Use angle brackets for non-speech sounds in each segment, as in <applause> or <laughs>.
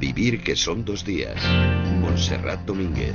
Vivir que son dos días. Montserrat Domínguez.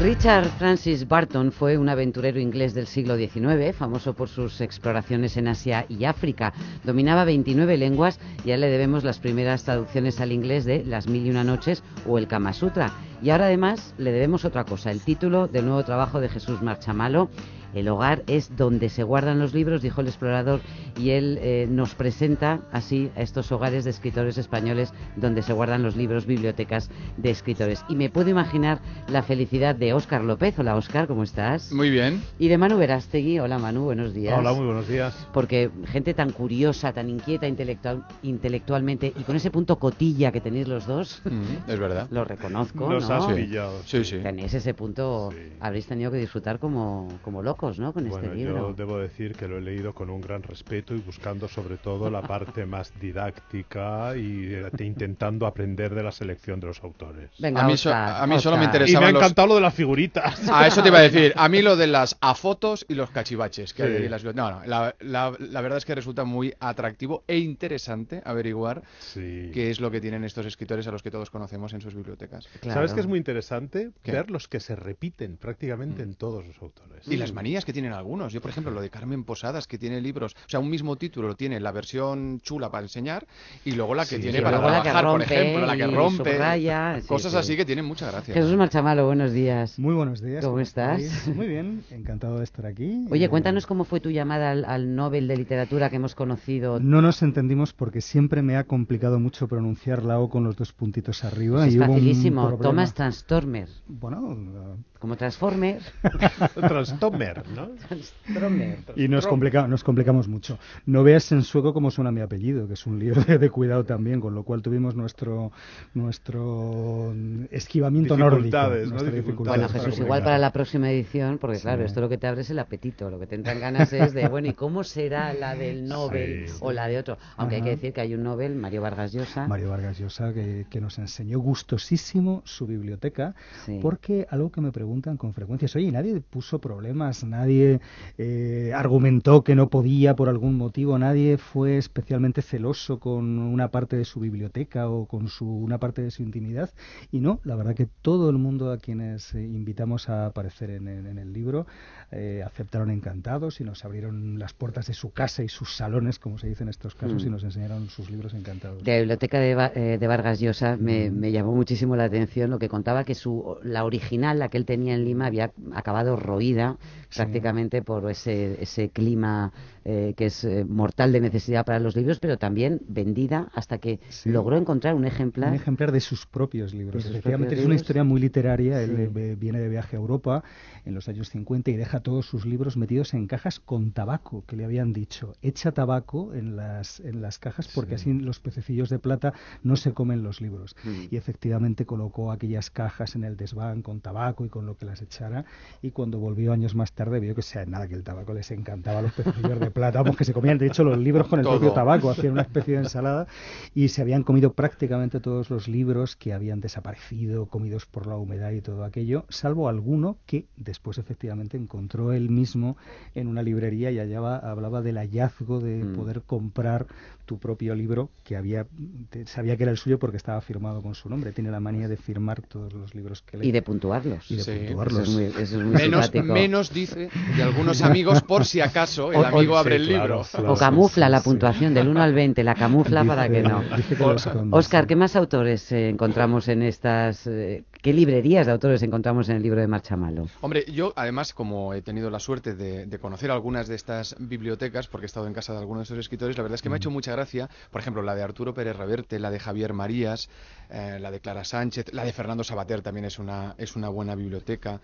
Richard Francis Barton fue un aventurero inglés del siglo XIX, famoso por sus exploraciones en Asia y África. Dominaba 29 lenguas y a él le debemos las primeras traducciones al inglés de Las Mil y Una Noches o el Kama Sutra. Y ahora además le debemos otra cosa, el título del nuevo trabajo de Jesús Marchamalo, el hogar es donde se guardan los libros, dijo el explorador, y él eh, nos presenta así a estos hogares de escritores españoles donde se guardan los libros, bibliotecas de escritores. Y me puedo imaginar la felicidad de Óscar López. Hola Óscar, ¿cómo estás? Muy bien. Y de Manu Verástegui. Hola Manu, buenos días. Hola, muy buenos días. Porque gente tan curiosa, tan inquieta intelectual, intelectualmente y con ese punto cotilla que tenéis los dos, mm, es verdad. <laughs> Lo reconozco. Nos ¿no? has pillado. Sí, sí. Tenéis ese punto, habréis tenido que disfrutar como, como locos. ¿No? Con este libro. Yo debo decir que lo he leído con un gran respeto y buscando sobre todo la parte <laughs> más didáctica y eh, intentando aprender de la selección de los autores. Venga, a mí, Oscar, a mí solo me interesaba. Y me ha encantado lo de las figuritas. A eso te iba a decir. A mí lo de las <laughs> afotos y los cachivaches. Que Sí. hay las... No, no. La, la- la verdad es que resulta muy atractivo e interesante averiguar Sí. qué es lo que tienen estos escritores a los que todos conocemos en sus bibliotecas. Claro. ¿Sabes que es muy interesante? ¿Qué? Ver los que se repiten prácticamente en todos los autores. Y las manías que tienen algunos. Yo, por ejemplo, lo de Carmen Posadas, que tiene libros, o sea, un mismo título tiene la versión chula para enseñar y luego la que Sí, tiene para luego la que trabajar, por rompe ejemplo, la que rompe. subraya, cosas sí. así que tienen mucha gracia. Jesús Marchamalo, buenos días. Muy buenos días. ¿Cómo estás? Muy bien, encantado de estar aquí. Oye, cuéntanos cómo fue tu llamada al, al Nobel de Literatura que hemos conocido. No nos entendimos porque siempre me ha complicado mucho pronunciar la O con los dos puntitos arriba. es y hubo un facilísimo. Thomas Transtormer. Bueno, Como Transformer. <laughs> Transtomer, ¿no? Transtormer. y nos, complica- nos complicamos mucho. No veas en sueco cómo suena mi apellido, que es un lío de, de cuidado también, con lo cual tuvimos nuestro nuestro esquivamiento nórdico. Dificultades, ¿no? nuestra Dificultades dificultad Bueno, para Jesús, comunicar. igual para la próxima edición, porque Sí. claro, esto lo que te abre es el apetito, lo que te entran ganas es de, bueno, ¿y cómo será la del Nobel Sí. o la de otro? Aunque hay que Ajá. decir que hay un Nobel, Mario Vargas Llosa. Mario Vargas Llosa, que, que nos enseñó gustosísimo su biblioteca, Sí. porque algo que me preguntan con frecuencia oye, nadie puso problemas, nadie eh, argumentó que no podía por algún motivo, nadie fue especialmente celoso con una parte de su biblioteca o con su, una parte de su intimidad, y no, la verdad que todo el mundo a quienes eh, invitamos a aparecer en, en- en el libro eh, aceptaron encantados y nos abrieron las puertas de su casa y sus salones, como se dice en estos casos, Mm. y nos enseñaron sus libros encantados. De la biblioteca de, eh, de Vargas Llosa me, me llamó muchísimo la atención lo que contaba que su la original, la que él tenía en Lima, había acabado roída Sí. prácticamente por ese, ese clima eh, que es eh, mortal de necesidad para los libros, pero también vendida hasta que Sí. logró encontrar un ejemplar. Un ejemplar de sus propios libros. Sus Efectivamente, propios es una libros. historia muy literaria. Él Sí. eh, ve- viene de viaje a Europa en los años 50 y deja todos sus libros metidos en cajas con tabaco, que le habían dicho. Echa tabaco en las, en las cajas porque Sí. así los pececillos de plata no se comen los libros. Mm. Y efectivamente colocó aquellas cajas en el desván con tabaco y con lo que las echara. Y cuando volvió años más tarde vio que sea nada que el tabaco les encantaba a los pececillos de plata, vamos, que se comían de hecho los libros con el Todo. propio tabaco, hacían una especie de ensalada y se habían comido prácticamente todos los libros que habían desaparecido, comidos por la humedad y todo aquello, salvo alguno que después efectivamente encontró él mismo en una librería y allá hablaba del hallazgo de Mm. poder comprar tu propio libro que había te- sabía que era el suyo porque estaba firmado con su nombre. Tiene la manía de firmar todos los libros que lee. Y de puntuarlos. Y de Sí, Eso puntuarlos. es muy, eso es muy Menos, dice de algunos amigos por si acaso el O- o- amigo abre sí, el libro. claro. O camufla sí, la puntuación del 1 al 20, la camufla para que no. que Oscar. ¿qué más autores eh, encontramos en estas... eh, ¿Qué librerías de autores encontramos en el libro de Marchamalo? Hombre, yo además, como he tenido la suerte de, de conocer algunas de estas bibliotecas, porque he estado en casa de algunos de estos escritores, la verdad es que me ha hecho mucha gracia, por ejemplo, la de Arturo Pérez Reverte, la de Javier Marías, eh, la de Clara Sánchez, la de Fernando Sabater también es una, es una buena biblioteca.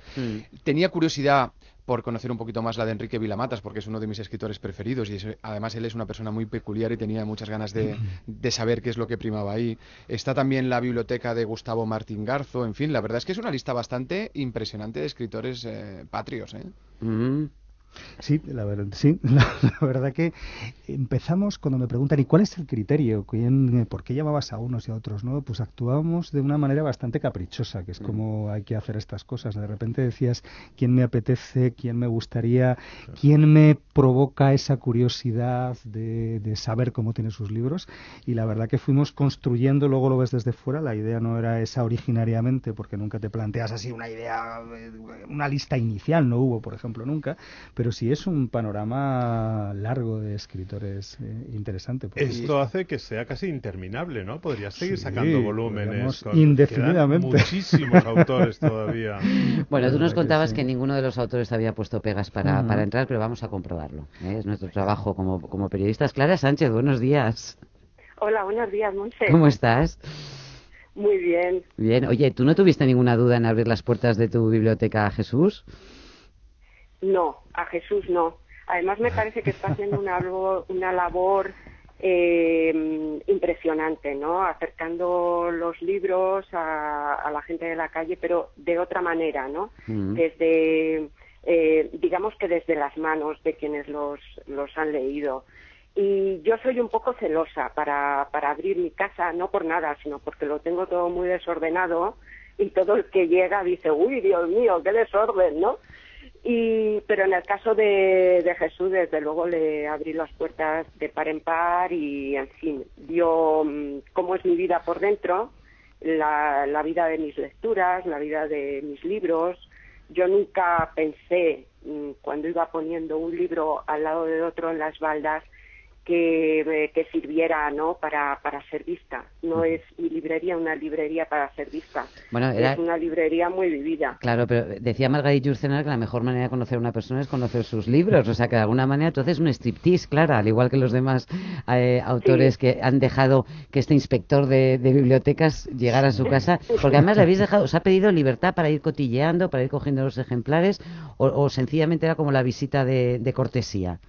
Tenía curiosidad por conocer un poquito más la de Enrique Vilamatas, porque es uno de mis escritores preferidos y es- además él es una persona muy peculiar y tenía muchas ganas de, de saber qué es lo que primaba ahí. Está también la biblioteca de Gustavo Martín Garzo, en fin, la verdad es que es una lista bastante impresionante de escritores eh, patrios. ¿eh? Mm. Sí, la, verdad, sí <laughs> la, verdad que empezamos cuando me preguntan ¿y cuál es el criterio? ¿Quién, ¿Por qué llamabas a unos y a otros? no Pues actuábamos de una manera bastante caprichosa, que es mm. como hay que hacer estas cosas. De repente decías quién me apetece, quién me gustaría, quién me provoca esa curiosidad de, de saber cómo tiene sus libros y la verdad que fuimos construyendo, luego lo ves desde fuera, la idea no era esa originariamente porque nunca te planteas así una idea, eh, una lista inicial, no hubo, por ejemplo, nunca, pero sí es un panorama largo de escritores eh, interesante. Esto hace que sea casi interminable, ¿no? Podrías seguir sacando volúmenes. indefinidamente. Muchísimos autores <laughs> todavía. Bueno, tú nos contabas que, ninguno de los autores había puesto pegas para, para entrar, pero vamos a comprobarlo. ¿eh? Es nuestro trabajo como, como periodistas. Clara Sánchez, buenos días. Hola, buenos días, Monse. ¿Cómo estás? Muy bien. Bien. Oye, ¿tú no tuviste ninguna duda en abrir las puertas de tu biblioteca a Jesús? No, a Jesús no. Además me parece que está haciendo una, <laughs> una labor eh, impresionante, ¿no? Acercando los libros a, la gente de la calle, pero de otra manera, ¿no? Desde, eh, digamos que desde las manos de quienes los, los han leído. Y yo soy un poco celosa para, para abrir mi casa, no por nada, sino porque lo tengo todo muy desordenado y todo el que llega dice, uy, Dios mío, qué desorden, ¿no? Y, pero en el caso de, Jesús, desde luego le abrí las puertas de par en par y, en fin, vio mm, cómo es mi vida por dentro, la, la vida de mis lecturas, la vida de mis libros. Yo nunca pensé, mm, cuando iba poniendo un libro al lado de otro en las baldas, que, que sirviera ¿no? para, para ser vista. No es mi librería una librería para ser vista. Bueno, Es una librería muy vivida. Claro, pero decía Margarit Jurcenar que la mejor manera de conocer a una persona es conocer sus libros. O sea, que de alguna manera tú haces un striptease, Clara, al igual que los demás eh, autores que han dejado que este inspector de, bibliotecas llegara a su casa. Porque además le habéis dejado, os ha pedido libertad para ir cotilleando, para ir cogiendo los ejemplares, o, sencillamente era como la visita de cortesía.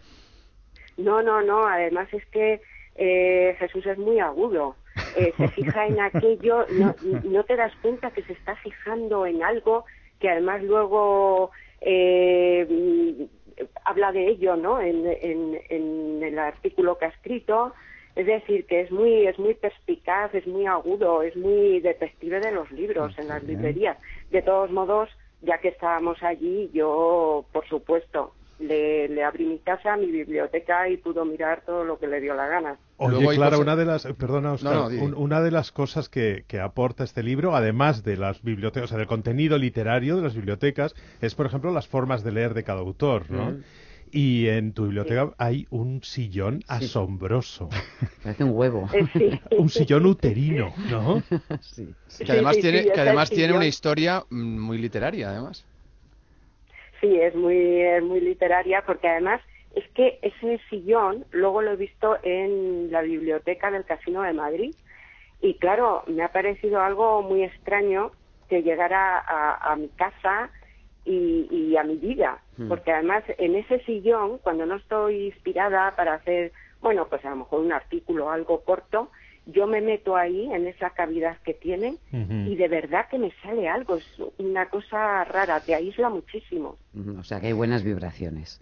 No, no, no. Además es que eh, Jesús es muy agudo. Eh, se <laughs> fija en aquello, no, no te das cuenta que se está fijando en algo que además luego eh, habla de ello, ¿no? En, en, en, el artículo que ha escrito. Es decir, que es muy, es muy perspicaz, es muy agudo, es muy detective de los libros en las librerías. De todos modos, ya que estábamos allí, yo, por supuesto, le, abrí mi casa, mi biblioteca y pudo mirar todo lo que le dio la gana. Oye, Clara, una de las, perdona, una de las cosas que, aporta este libro, además de las bibliotecas, o sea, del contenido literario de las bibliotecas, es, por ejemplo, las formas de leer de cada autor, ¿no? Mm. Y en tu biblioteca hay un sillón asombroso. <laughs> Parece un huevo. Eh, <laughs> un sillón uterino, ¿no? <laughs> Sí. Que además tiene, que además tiene una historia mm, muy literaria, además sí, es muy, es muy literaria porque además es que ese sillón luego lo he visto en la biblioteca del Casino de Madrid y claro, me ha parecido algo muy extraño que llegara a, mi casa y, a mi vida, hmm. porque además en ese sillón, cuando no estoy inspirada para hacer, bueno, pues a lo mejor un artículo algo corto, yo me meto ahí en esa cavidad que tiene y de verdad que me sale algo, es una cosa rara, te aísla muchísimo. O sea que hay buenas vibraciones.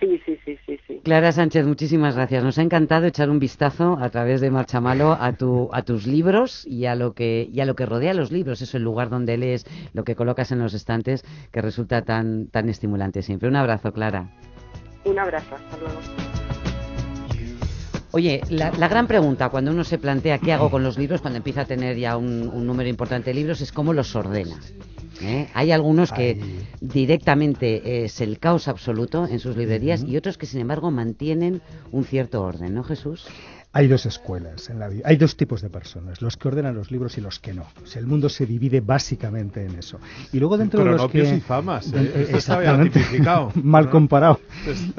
Sí, sí, sí, sí, sí. Clara Sánchez, muchísimas gracias. Nos ha encantado echar un vistazo a través de Marchamalo a, tu, a tus libros y a, lo que, y a lo que rodea los libros, eso el lugar donde lees, lo que colocas en los estantes, que resulta tan, tan estimulante siempre. Un abrazo, Clara. Un abrazo, hasta luego. Oye, la, gran pregunta cuando uno se plantea qué hago con los libros, cuando empieza a tener ya un, número importante de libros, es cómo los ordena. ¿eh? Hay algunos que directamente es el caos absoluto en sus librerías y otros que, sin embargo, mantienen un cierto orden, ¿no, Jesús? Hay dos escuelas en la vida, hay dos tipos de personas, los que ordenan los libros y los que no. el mundo se divide básicamente en eso. Y luego dentro de los que y famas, ¿eh? <laughs> mal comparado.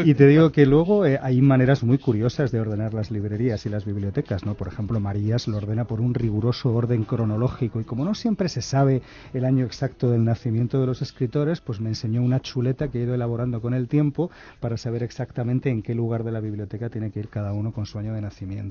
y te digo que luego eh, hay maneras muy curiosas de ordenar las librerías y las bibliotecas, ¿no? Por ejemplo, Marías lo ordena por un riguroso orden cronológico y como no siempre se sabe el año exacto del nacimiento de los escritores, pues me enseñó una chuleta que he ido elaborando con el tiempo para saber exactamente en qué lugar de la biblioteca tiene que ir cada uno con su año de nacimiento.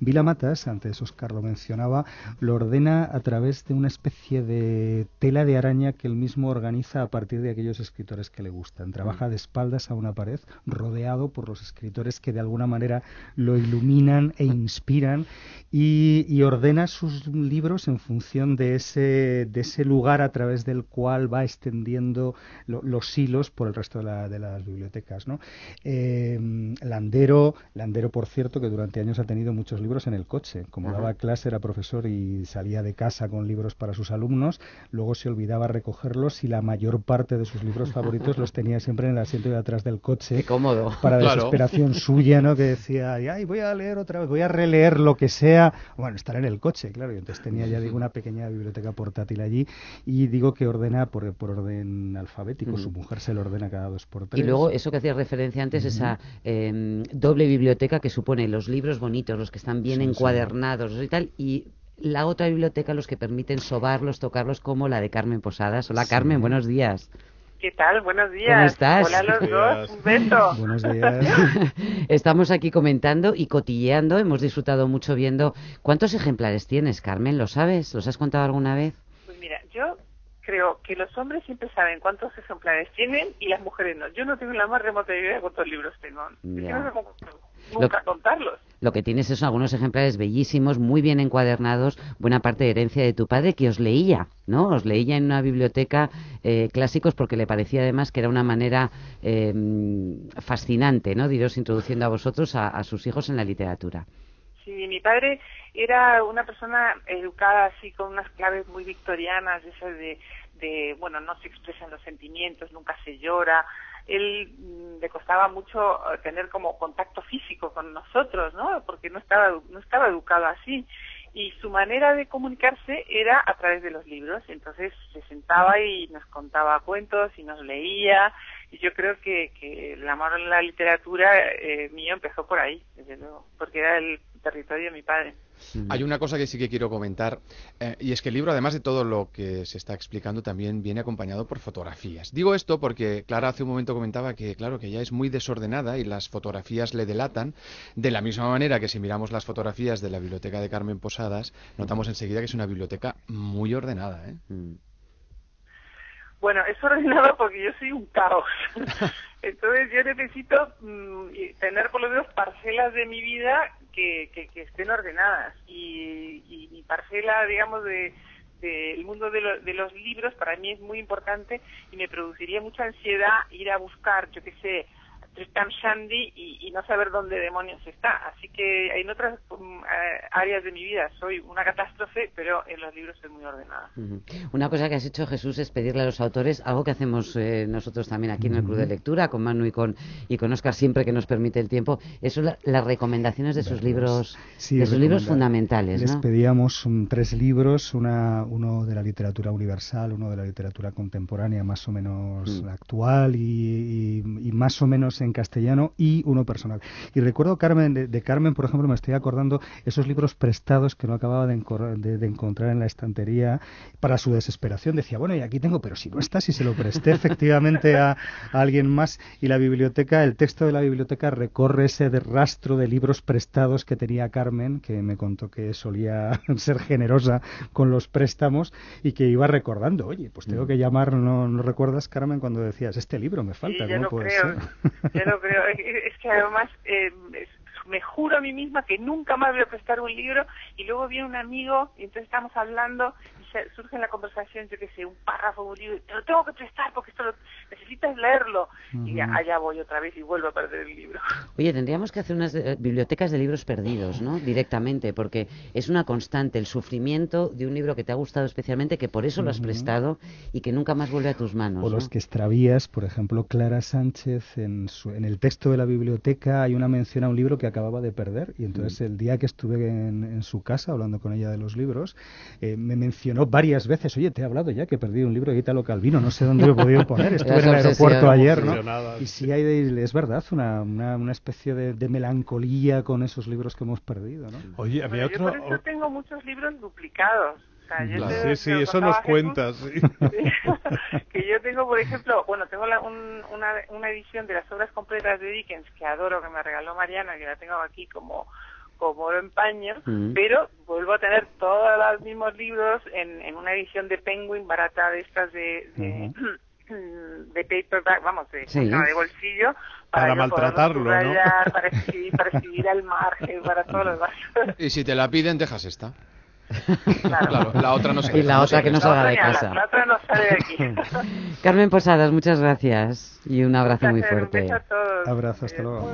Vila Matas, antes Oscar lo mencionaba, lo ordena a través de una especie de tela de araña que él mismo organiza a partir de aquellos escritores que le gustan. Trabaja de espaldas a una pared, rodeado por los escritores que de alguna manera lo iluminan e inspiran y, ordena sus libros en función de ese, de ese lugar a través del cual va extendiendo los hilos por el resto de, las bibliotecas. ¿no? Eh, Landero, Landero, por cierto, que durante años ha tenido muchos libros en el coche. Como daba clase, era profesor y salía de casa con libros para sus alumnos, luego se olvidaba recogerlos y la mayor parte de sus libros favoritos los tenía siempre en el asiento de atrás del coche. cómodo. Para desesperación suya, ¿no? Que decía, ay, voy a leer otra vez, voy a releer lo que sea. Bueno, estar en el coche, claro. Y entonces tenía ya, digo, una pequeña biblioteca portátil allí y digo que ordena por, por orden alfabético. Su mujer se lo ordena cada dos por tres. Y luego, eso que hacía referencia antes, esa em, doble biblioteca que supone los libros bonitos, los que están bien encuadernados y tal, y la otra biblioteca los que permiten sobarlos, tocarlos, como la de Carmen Posadas. Hola Carmen, buenos días. ¿Qué tal? Buenos días. ¿Cómo estás? Hola a los dos, un beso. <laughs> Buenos días. <laughs> Estamos aquí comentando y cotilleando, hemos disfrutado mucho viendo. ¿Cuántos ejemplares tienes, Carmen? ¿Lo sabes? ¿Los has contado alguna vez? Pues mira, yo creo que los hombres siempre saben cuántos ejemplares tienen y las mujeres no. Yo no tengo la más remota idea de cuántos libros tengo. Ya. Contarlos. Lo que tienes son algunos ejemplares bellísimos, muy bien encuadernados, buena parte de herencia de tu padre que os leía, ¿no? Os leía en una biblioteca eh, clásicos porque le parecía además que era una manera eh, fascinante, ¿no? De iros introduciendo a vosotros a, sus hijos en la literatura. Sí, mi padre era una persona educada así con unas claves muy victorianas, esas de, de bueno, no se expresan los sentimientos, nunca se llora, él mm, le costaba mucho eh, tener como contacto físico con nosotros, ¿no? Porque no estaba no estaba educado así y su manera de comunicarse era a través de los libros. Entonces se sentaba y nos contaba cuentos y nos leía y yo creo que, que el amor a la literatura eh, mío empezó por ahí, desde luego, porque era el territorio de mi padre. Hay una cosa que sí que quiero comentar, eh, y es que el libro, además de todo lo que se está explicando, también viene acompañado por fotografías. Digo esto porque Clara hace un momento comentaba que, claro, que ella es muy desordenada y las fotografías le delatan, de la misma manera que si miramos las fotografías de la biblioteca de Carmen Posadas, notamos enseguida que es una biblioteca muy ordenada. ¿eh? Mm. Bueno, es ordenado porque yo soy un caos. <laughs> Entonces yo necesito mm, tener por lo menos parcelas de mi vida que, que, estén ordenadas. Y, y, mi parcela, digamos, de del mundo de, de, los libros para mí es muy importante y me produciría mucha ansiedad ir a buscar, yo qué sé, Tristan Shandy y, no saber dónde demonios está. Así que en otras um, eh, áreas de mi vida soy una catástrofe, pero en los libros soy muy ordenada. Una cosa que has hecho, Jesús, es pedirle a los autores algo que hacemos eh, nosotros también aquí en el Club de Lectura, con Manu y con, y con Oscar, siempre que nos permite el tiempo, eso las recomendaciones de sus libros, de sus libros fundamentales. Les pedíamos tres libros, una, uno de la literatura universal, uno de la literatura contemporánea más o menos mm. actual y, y, y más o menos en en castellano y uno personal. Y recuerdo, Carmen, de, Carmen, por ejemplo, me estoy acordando esos libros prestados que no acababa de, encontrar en la estantería para su desesperación. Decía, bueno, y aquí tengo, pero si no está, si se lo presté efectivamente a, alguien más. Y la biblioteca, el texto de la biblioteca recorre ese rastro de libros prestados que tenía Carmen, que me contó que solía <laughs> ser generosa con los préstamos y que iba recordando, oye, pues tengo mm. que llamar, ¿no, no recuerdas, Carmen, cuando decías, este libro me falta? ¿Cómo puede ser? Creo. Es que además eh, me juro a mí misma que nunca más voy a prestar un libro y luego viene un amigo y entonces estamos hablando surge en la conversación, yo qué sé, un párrafo, un libro, te lo tengo que prestar porque esto lo, necesitas leerlo. Y allá voy otra vez y vuelvo a perder el libro. <laughs> Oye, tendríamos que hacer unas eh, bibliotecas de libros perdidos, ¿no? Directamente, porque es una constante el sufrimiento de un libro que te ha gustado especialmente, que por eso lo has prestado y que nunca más vuelve a tus manos. O los que extravías, por ejemplo, Clara Sánchez, en, su, en el texto de la biblioteca hay una mención a un libro que acababa de perder y entonces el día que estuve en, su casa hablando con ella de los libros, eh, me mencionó varias veces, oye, te he hablado ya que he perdido un libro de Italo Calvino, no sé dónde lo he podido poner, <laughs> estuve en el aeropuerto ayer, ¿no? Y sí hay, es verdad, una, una, especie de, melancolía con esos libros que hemos perdido, ¿no? Oye, había otro... Yo tengo muchos libros duplicados. sí, sí, eso nos cuentas. <laughs> que yo tengo, por ejemplo, bueno, tengo una, una edición de las obras completas de Dickens que adoro, que me regaló Mariana, que la tengo aquí como como oro en paño, mm. pero vuelvo a tener todos los mismos libros en, en una edición de Penguin barata de estas de, de, <clears throat> de paperback, vamos, de, de bolsillo, para, maltratarlo, ¿no? Para escribir, para escribir al margen, para todo lo demás. Y si te la piden, dejas esta. Claro. la otra no se Y la otra que no salga de casa. La, otra no sale de aquí. <laughs> Carmen Posadas, muchas gracias y un abrazo muy fuerte. Un a todos. Abrazo, hasta luego.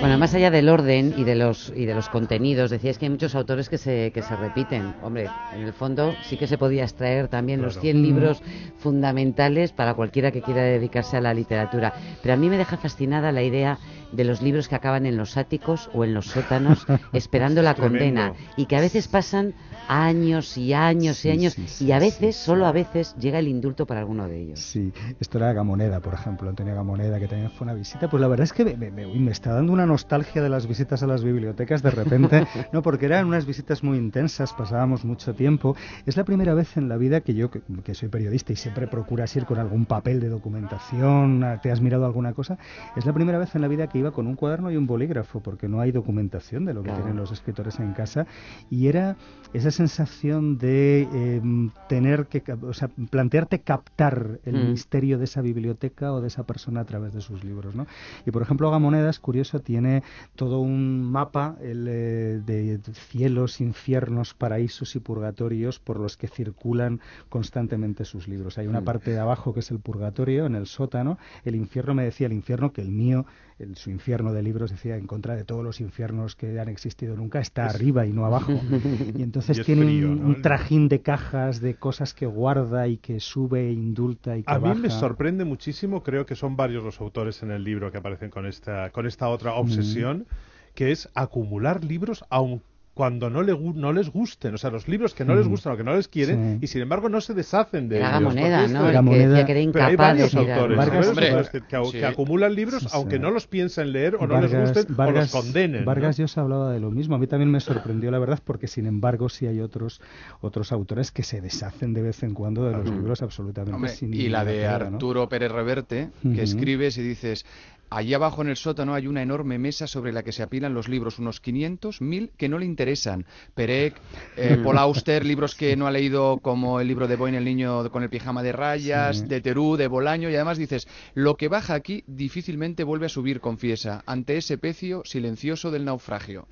Bueno, más allá del orden y de los y de los contenidos, decías que hay muchos autores que se, que se repiten. Hombre, en el fondo sí que se podía extraer también los 100 libros fundamentales para cualquiera que quiera dedicarse a la literatura. Pero a mí me deja fascinada la idea de los libros que acaban en los áticos o en los sótanos <laughs> esperando la condena y que a veces pasan años y años y años y a veces, solo a veces, llega el indulto para alguno de ellos. Sí, esto era Gamoneda, por ejemplo, Antonio Gamoneda, que también fue una visita. Pues la verdad es que me, me, está dando una nostalgia de las visitas a las bibliotecas de repente, <laughs> no, porque eran unas visitas muy intensas, pasábamos mucho tiempo. Es la primera vez en la vida que yo, que, que soy periodista y siempre procuras ir con algún papel de documentación, te has mirado alguna cosa, es la primera vez en la vida que iba con un cuaderno y un bolígrafo, porque no hay documentación de lo que tienen los escritores en casa, y era esa sensación de em, tener que, o sea, plantearte captar el mm. misterio de esa biblioteca o de esa persona a través de sus libros, ¿no? Y por ejemplo, Gamonedas, curioso, tiene todo un mapa el, eh, de cielos, infiernos, paraísos y purgatorios por los que circulan constantemente sus libros. Hay una mm. parte de abajo que es el purgatorio, en el sótano, el infierno me decía el infierno que el mío en su infierno de libros decía en contra de todos los infiernos que han existido nunca está arriba y no abajo. <laughs> Y entonces tiene un, trajín de cajas de cosas que guarda y que sube e indulta y que a mí me sorprende muchísimo creo que son varios los autores en el libro que aparecen con esta con esta otra obsesión que es acumular libros aunque cuando no, le, no les gusten, o sea, los libros que no les mm. gustan o que no les quieren, y sin embargo no se deshacen de la ellos. moneda, ¿no? La moneda. Que, Pero hay varios autores que, acumulan libros aunque no los piensen leer o no les gusten o los condenen. Vargas ¿no? se hablaba de lo mismo. A mí también me sorprendió la verdad porque sin embargo sí hay otros otros autores que se deshacen de vez en cuando de los libros absolutamente sin Y la de Arturo Pérez Reverte, que escribes y dices Allí abajo en el sótano hay una enorme mesa sobre la que se apilan los libros, unos 500, 1000 que no le interesan. Perec, eh, <laughs> Paul Auster, libros que no ha leído como el libro de Boyne, el niño con el pijama de rayas, de Terú, de Bolaño, y además dices, lo que baja aquí difícilmente vuelve a subir, confiesa, ante ese pecio silencioso del naufragio.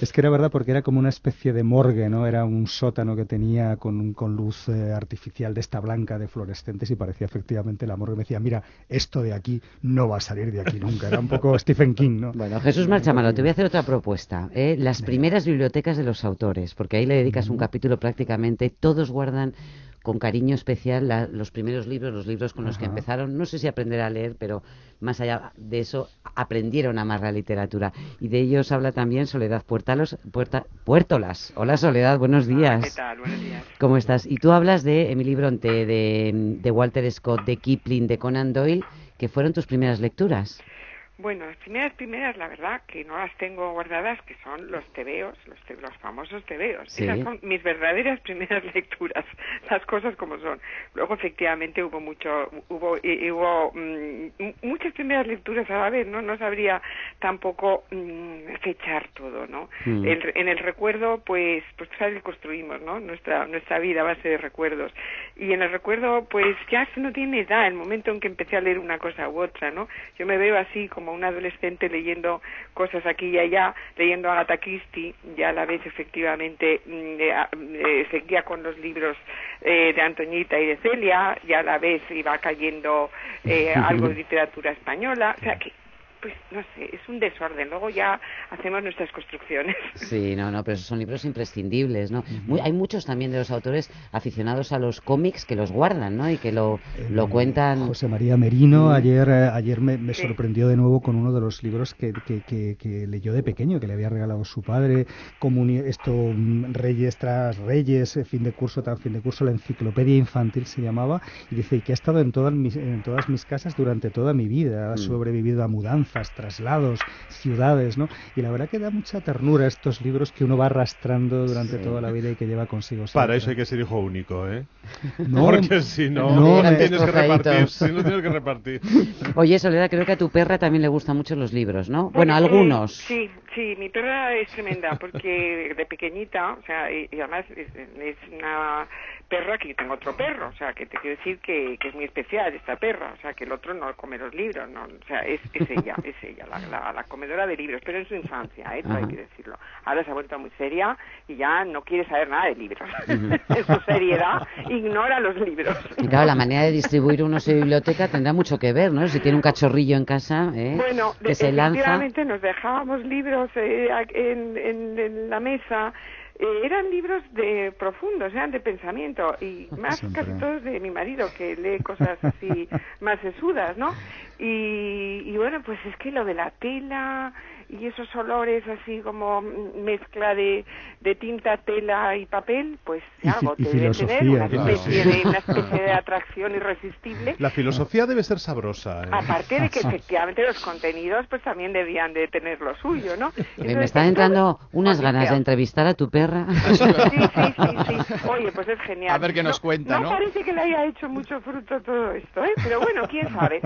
es que era verdad porque era como una especie de morgue, ¿no? Era un sótano que tenía con, con luz eh, artificial de esta blanca de fluorescentes y parecía efectivamente la morgue. Me decía, mira, esto de aquí no va salir de aquí nunca. Era un poco <laughs> Stephen King, ¿no? Bueno, Jesús Marchamalo, te voy a hacer otra propuesta. ¿eh? Las primeras bibliotecas de los autores, porque ahí le dedicas un capítulo prácticamente, todos guardan con cariño especial los primeros libros, los libros con los que empezaron. No sé si aprender a leer, pero más allá de eso, aprendieron a amar la literatura. Y de ellos habla también Soledad Puertalos, Puerta, Puertolas. Hola Soledad, buenos días. ¿Qué tal? Buenos días. ¿Cómo estás? Y tú hablas de Emily Bronte, de, de Walter Scott, de Kipling, de Conan Doyle que fueron tus primeras lecturas. Bueno, las primeras, primeras, la verdad, que no las tengo guardadas, que son los tebeos, los, los famosos tebeos. Esas son mis verdaderas <laughs> primeras lecturas, las cosas como son. Luego, efectivamente, hubo mucho, hubo, hubo mm, muchas primeras lecturas a la vez, ¿no? No sabría tampoco mm, fechar todo, ¿no? Mm. en el recuerdo, pues, pues, ¿sabes? Construimos, ¿no? Nuestra, nuestra vida a base de recuerdos. Y en el recuerdo, pues, ya no tiene edad, el momento en que empecé a leer una cosa u otra, ¿no? Yo me veo así como un adolescente leyendo cosas aquí y allá, leyendo a Agatha Christie, ya a la vez efectivamente mm, eh, eh, seguía con los libros eh, de Antoñita y de Celia, ya a la vez iba cayendo <laughs> algo de literatura española, o sea que pues no sé, es un desorden. Luego ya hacemos nuestras construcciones. <laughs> Sí, no, no, pero son libros imprescindibles, ¿no? hay muchos también de los autores aficionados a los cómics que los guardan, ¿no? Y que lo, lo cuentan. José María Merino, ayer, eh, ayer me, sorprendió de nuevo con uno de los libros que, que, que, leyó de pequeño, que le había regalado su padre, esto, mm, Reyes tras Reyes, eh, fin de curso tras fin de curso, la enciclopedia infantil se llamaba, y dice, que ha estado en todas mis, en todas mis casas durante toda mi vida, ha mm. sobrevivido a mudanzas mudanzas, traslados, ciudades, ¿no? Y la verdad que da mucha ternura estos libros que uno va arrastrando durante toda la vida y que lleva consigo. Para eso hay que ser hijo único, ¿eh? <laughs> No, Porque si no, no, tienes que repartir, si no tienes que repartir. <laughs> Oye, Soledad, creo que a tu perra también le gustan mucho los libros, ¿no? Bueno, algunos. sí, sí, mi perra es tremenda porque de pequeñita, o sea, y, además es, una perra que tengo otro perro, o sea, que te quiero decir que, que, es muy especial esta perra, o sea, que el otro no come los libros, no, o sea, es, es ella, es ella, la, la, comedora de libros, pero en su infancia, ¿eh? hay que decirlo. Ahora se ha vuelto muy seria y ya no quiere saber nada de libros. <laughs> en su seriedad ignora los libros. Y claro, la manera de distribuir uno su biblioteca tendrá mucho que ver, ¿no? Si tiene un cachorrillo en casa, ¿eh? bueno, que se lanza. nos dejábamos libros eh, en, en la mesa eh, eran libros de profundos, eran de pensamiento y <laughs> más casi todos de mi marido que lee cosas así <laughs> más sesudas, ¿no? Y, y bueno, pues es que lo de la tela, y esos olores así como mezcla de, de tinta, tela y papel, pues algo te debe tener una especie, de, una especie de atracción irresistible. La filosofía debe ser sabrosa. ¿eh? Aparte de que <laughs> efectivamente los contenidos pues también debían de tener lo suyo, ¿no? me están entrando unas ganas de entrevistar a tu perra. Sí, sí, sí, sí. Oye, pues es genial. A ver qué nos cuenta, ¿no? No parece que le haya hecho mucho fruto todo esto, ¿eh? Pero bueno, quién sabe.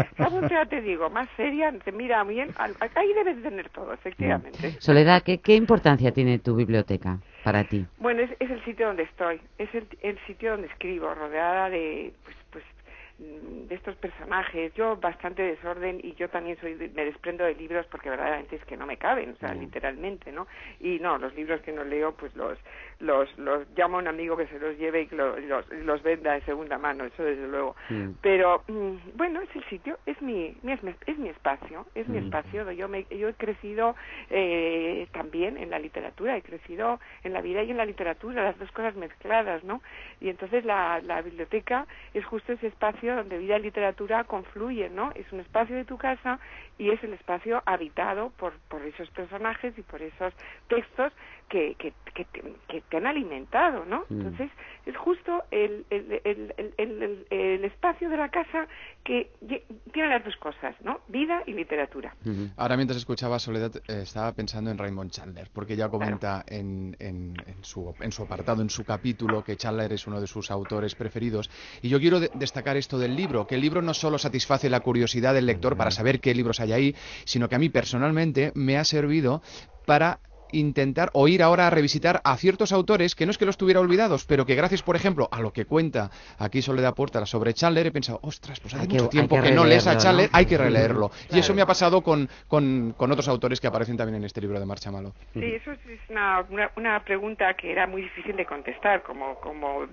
Ya te digo, más seria, te mira bien, ahí debes tener todo efectivamente. Mm. Soledad, ¿qué, ¿qué, importancia tiene tu biblioteca para ti? Bueno, es, es el sitio donde estoy, es el, el, sitio donde escribo, rodeada de, pues, de estos personajes. Yo bastante desorden y yo también soy me desprendo de libros porque verdaderamente es que no me caben, o sea, mm. literalmente, ¿no? Y no, los libros que no leo, pues los los los llamo a un amigo que se los lleve y los, los, venda de segunda mano, eso desde luego. Mm. Pero bueno, es el sitio, es mi, mi es, mi espacio, es mi espacio. Yo me yo he crecido eh, también en la literatura, he crecido en la vida y en la literatura, las dos cosas mezcladas, ¿no? Y entonces la, la biblioteca es justo ese espacio donde vida y literatura confluyen, ¿no? Es un espacio de tu casa y es el espacio habitado por, por esos personajes y por esos textos que, que, que, te, han alimentado, ¿no? Mm. Entonces, es justo el, el, el, el, espacio de la casa que tiene las dos cosas, ¿no? Vida y literatura. Ahora, mientras escuchaba Soledad, eh, estaba pensando en Raymond Chandler, porque ella comenta en, en, en, su, en su apartado, en su capítulo, que Chandler es uno de sus autores preferidos. Y yo quiero destacar esto del libro, que el libro no solo satisface la curiosidad del lector para saber qué libros hay ahí, sino que a mí personalmente me ha servido para intentar o ir ahora a revisitar a ciertos autores que no es que los tuviera olvidados, pero que gracias, por ejemplo, a lo que cuenta aquí Soledad Puerta sobre Chandler, he pensado, ostras, pues hace mucho tiempo que, no lees a Chandler, hay que releerlo. <laughs> Y eso me ha pasado con, con, otros autores que aparecen también en este libro de Marcha Malo. Sí, eso es una, una, pregunta que era muy difícil de contestar, como, como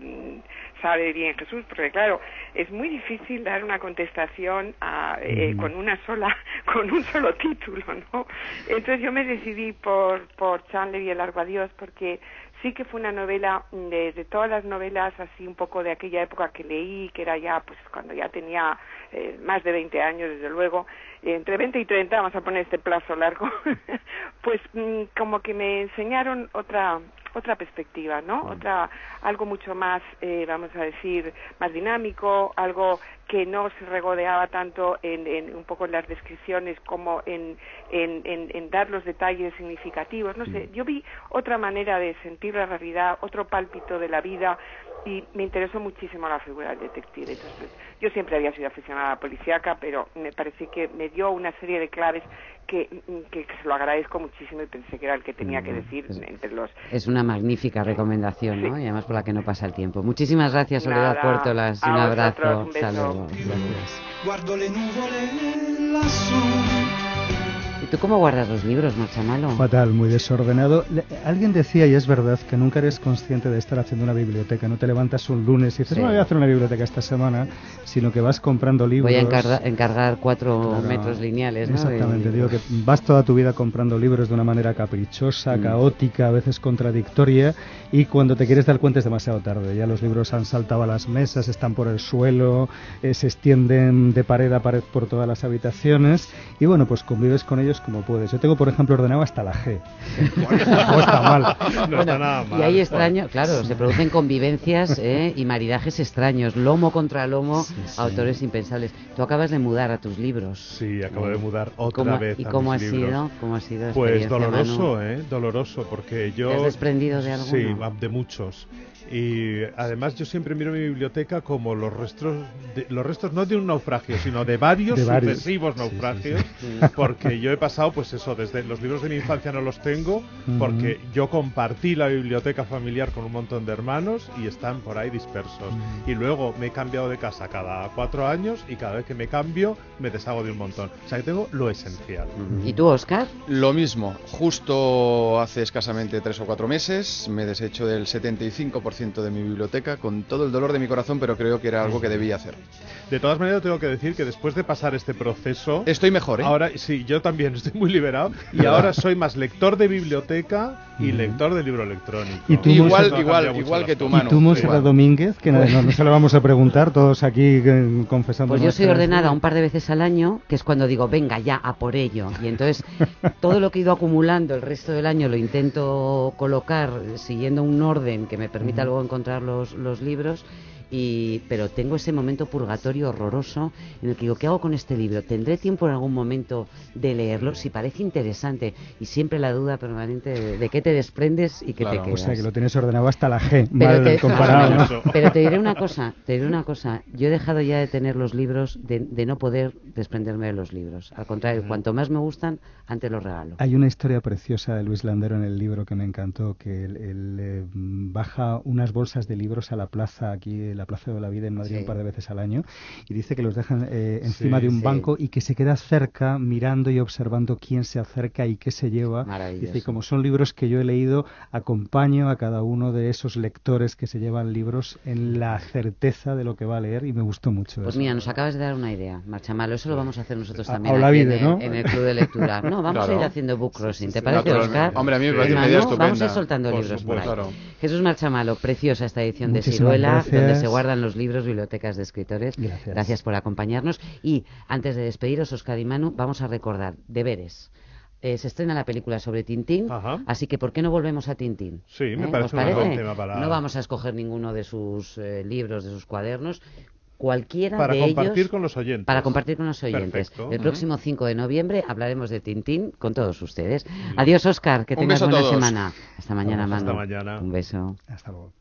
sabe bien Jesús, porque claro, es muy difícil dar una contestación a, eh, con una sola, <laughs> con un solo título, ¿no? Entonces yo me decidí por por Chandler y El Largo Adiós, porque sí que fue una novela de, de, todas las novelas así un poco de aquella época que leí, que era ya pues cuando ya tenía eh, más de 20 años desde luego, entre 20 y 30, vamos a poner este plazo largo, <laughs> pues mm, como que me enseñaron otra otra perspectiva, ¿no? Otra, algo mucho más, eh, vamos a decir, más dinámico, algo que no se regodeaba tanto en, en un poco en las descripciones como en, en, en, dar los detalles significativos. No sé, yo vi otra manera de sentir la realidad, otro pálpito de la vida y me interesó muchísimo la figura del detective. Entonces, yo siempre había sido aficionada a la policíaca, pero me parece que me dio una serie de claves que, que, se lo agradezco muchísimo y pensé que era el que tenía que decir entre los... Es una magnífica recomendación, ¿no? Y además por la que no pasa el tiempo. Muchísimas gracias, Soledad Puertolas. Un abrazo. Un ¿Y tú cómo guardas los libros, Marchamalo? Fatal, muy desordenado. alguien decía, y es verdad, que nunca eres consciente de estar haciendo una biblioteca. No te levantas un lunes y dices, no voy a hacer una biblioteca esta semana, sino que vas comprando libros. Voy a encargar, cuatro metros lineales, ¿no? Exactamente, digo que vas toda tu vida comprando libros de una manera caprichosa, mm. caótica, a veces contradictoria, y cuando te quieres dar cuenta es demasiado tarde. Ya los libros han saltado a las mesas, están por el suelo, eh, se extienden de pared a pared por todas las habitaciones, y bueno, pues convives con ellos como puedes. Yo tengo, por ejemplo, ordenado hasta la G. no está mal. No está nada mal. Y hay extraños, claro, se producen convivencias ¿eh? y maridajes extraños, lomo contra lomo, autores impensables. Tú acabas de mudar a tus libros. Sí, acabo de mudar otra vez. ¿Y cómo ha sido? ¿Cómo ha sido? Pues doloroso, ¿eh? Doloroso, porque yo. ¿Te has desprendido de alguno? Sí, de muchos. Y además yo siempre miro mi biblioteca como los restos, los restos no de un naufragio, sino de varios, sucesivos naufragios, <laughs> porque yo he pasado, pues eso, desde los libros de mi infancia no los tengo, porque yo compartí la biblioteca familiar con un montón de hermanos y están por ahí dispersos. Y luego me he cambiado de casa cada cuatro años y cada vez que me cambio me deshago de un montón. O sea que tengo lo esencial. ¿Y tú, Oscar? Lo mismo. Justo hace escasamente tres o cuatro meses me deshecho del 75% de mi biblioteca con todo el dolor de mi corazón, pero creo que era algo que debía hacer. De todas maneras, tengo que decir que después de pasar este proceso. Estoy mejor, ¿eh? Ahora, sí, yo también estoy muy liberado. Y <laughs> ahora soy más lector de biblioteca y lector de libro electrónico. ¿Y tú, igual, igual, igual que tu mano. ¿Y tú, Monserrat Domínguez? Que no, se lo vamos a preguntar, todos aquí eh, confesando. Pues yo soy ordenada un par de veces al año, que es cuando digo, venga ya, a por ello. Y entonces, todo lo que he ido acumulando el resto del año lo intento colocar siguiendo un orden que me permita encontrar los, los libros y, pero tengo ese momento purgatorio horroroso en el que digo, ¿qué hago con este libro? ¿Tendré tiempo en algún momento de leerlo? Si parece interesante y siempre la duda permanente de, qué te desprendes y qué te quedas. O sea, que lo tienes ordenado hasta la G, pero te, comparado. Pero te diré una cosa, te diré una cosa. Yo he dejado ya de tener los libros, de, de no poder desprenderme de los libros. Al contrario, cuanto más me gustan, antes los regalo. Hay una historia preciosa de Luis Landero en el libro que me encantó, que él, eh, baja unas bolsas de libros a la plaza aquí, la Plaza de la Vida en Madrid un par de veces al año y dice que los dejan eh, encima de un banco y que se queda cerca mirando y observando quién se acerca y qué se lleva. Dice, y como son libros que yo he leído, acompaño a cada uno de esos lectores que se llevan libros en la certeza de lo que va a leer y me gustó mucho. Pues mira, nos acabas de dar una idea, Marcha Malo, eso lo vamos a hacer nosotros también en, el, Club de Lectura. No, vamos a ir haciendo book crossing, ¿te parece, Oscar? Hombre, a mí me parece una idea estupenda. Vamos a ir soltando libros por ahí. Jesús Marchamalo, preciosa esta edición de Ciruela, donde se guardan los libros, bibliotecas de escritores. Gracias. por acompañarnos. Y antes de despediros, Oscar y Manu, vamos a recordar deberes. Eh, se estrena la película sobre Tintín, así que ¿por qué no volvemos a Tintín? Sí, me ¿Eh? parece, un buen tema para... No vamos a escoger ninguno de sus eh, libros, de sus cuadernos, cualquiera para de compartir con los oyentes. Para compartir con los oyentes. El próximo 5 de noviembre hablaremos de Tintín con todos ustedes. Adiós, Oscar, que tengas buena semana. Hasta mañana, Manu. Hasta mañana. Un beso. Hasta luego.